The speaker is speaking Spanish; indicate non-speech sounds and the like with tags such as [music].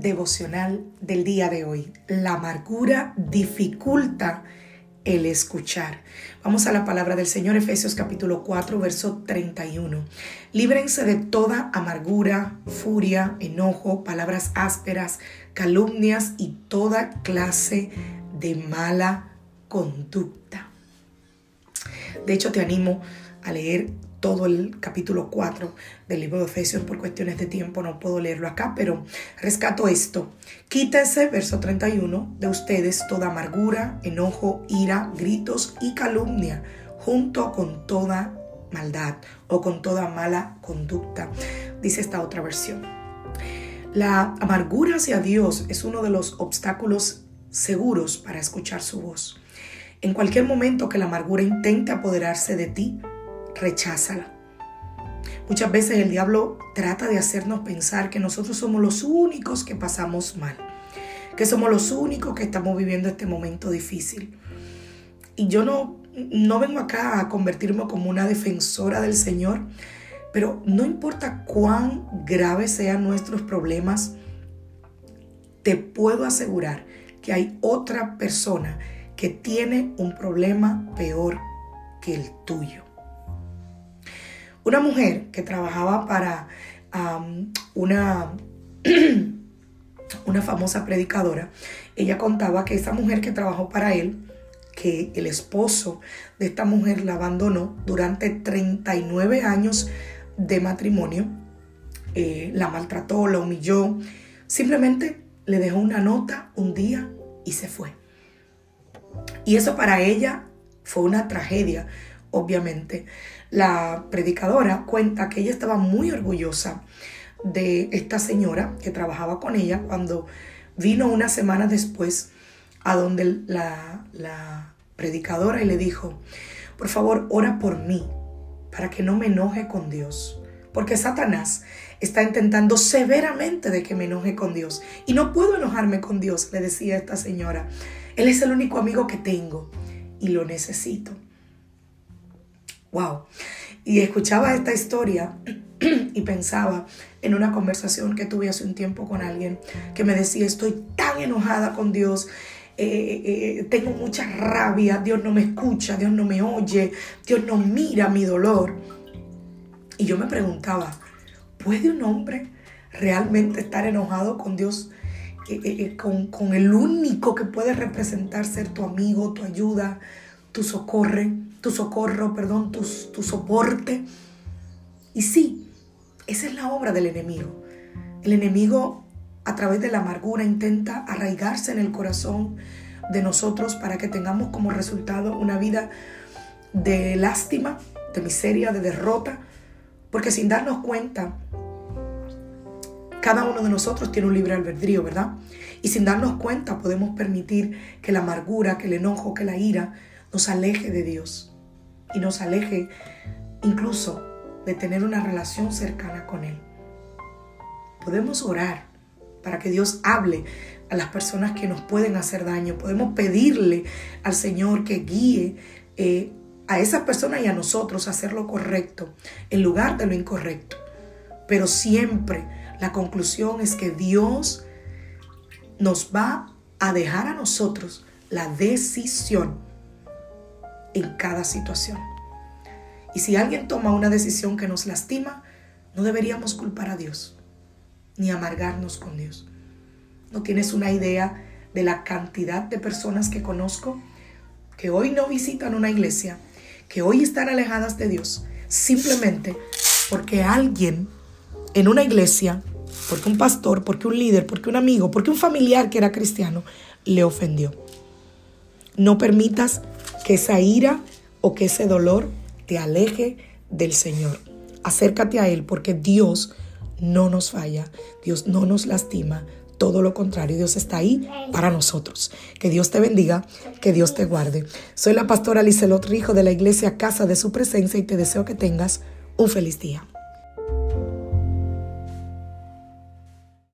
Devocional del día de hoy. La amargura dificulta el escuchar. Vamos a la palabra del Señor, Efesios capítulo 4, verso 31. Líbrense de toda amargura, furia, enojo, palabras ásperas, calumnias y toda clase de mala conducta. De hecho, te animo a leer todo el capítulo 4 del libro de Efesios por cuestiones de tiempo, no puedo leerlo acá, pero rescato esto. Quítense, verso 31, de ustedes toda amargura, enojo, ira, gritos y calumnia, junto con toda maldad o con toda mala conducta, dice esta otra versión. La amargura hacia Dios es uno de los obstáculos seguros para escuchar su voz. En cualquier momento que la amargura intente apoderarse de ti, recházala. Muchas veces el diablo trata de hacernos pensar que nosotros somos los únicos que pasamos mal, que somos los únicos que estamos viviendo este momento difícil. Y yo no, no vengo acá a convertirme como una defensora del Señor, pero no importa cuán graves sean nuestros problemas, te puedo asegurar que hay otra persona que tiene un problema peor que el tuyo. Una mujer que trabajaba para una, [clears throat] una famosa predicadora, ella contaba que esa mujer que trabajó para él, que el esposo de esta mujer la abandonó durante 39 años de matrimonio, eh, la maltrató, la humilló, simplemente le dejó una nota un día y se fue. Y eso para ella fue una tragedia, obviamente. La predicadora cuenta que ella estaba muy orgullosa de esta señora que trabajaba con ella cuando vino una semana después a donde la, la predicadora y le dijo, por favor, ora por mí para que no me enoje con Dios. Porque Satanás está intentando severamente de que me enoje con Dios. Y no puedo enojarme con Dios, le decía esta señora. Él es el único amigo que tengo y lo necesito. Wow. Y escuchaba esta historia [clears throat] y pensaba en una conversación que tuve hace un tiempo con alguien que me decía, estoy tan enojada con Dios, eh, eh, eh, tengo mucha rabia, Dios no me escucha, Dios no me oye, Dios no mira mi dolor. Y yo me preguntaba, ¿puede un hombre realmente estar enojado con Dios? con, con el único que puede representar ser tu amigo, tu ayuda, tu socorre tu socorro, perdón, tu, tu soporte. Y sí, esa es la obra del enemigo. El enemigo a través de la amargura intenta arraigarse en el corazón de nosotros para que tengamos como resultado una vida de lástima, de miseria, de derrota, porque sin darnos cuenta, cada uno de nosotros tiene un libre albedrío, ¿verdad? Y sin darnos cuenta podemos permitir que la amargura, que el enojo, que la ira nos aleje de Dios y nos aleje incluso de tener una relación cercana con Él. Podemos orar para que Dios hable a las personas que nos pueden hacer daño. Podemos pedirle al Señor que guíe eh, a esas personas y a nosotros hacer lo correcto en lugar de lo incorrecto. Pero siempre la conclusión es que Dios nos va a dejar a nosotros la decisión en cada situación. Y si alguien toma una decisión que nos lastima, no deberíamos culpar a Dios, ni amargarnos con Dios. ¿No tienes una idea de la cantidad de personas que conozco que hoy no visitan una iglesia, que hoy están alejadas de Dios, simplemente porque alguien en una iglesia porque un pastor, porque un líder, porque un amigo, porque un familiar que era cristiano le ofendió. No permitas que esa ira o que ese dolor te aleje del Señor. Acércate a Él porque Dios no nos falla, Dios no nos lastima, todo lo contrario, Dios está ahí para nosotros. Que Dios te bendiga, que Dios te guarde. Soy la pastora Lizelot Rijo de la iglesia Casa de Su Presencia y te deseo que tengas un feliz día.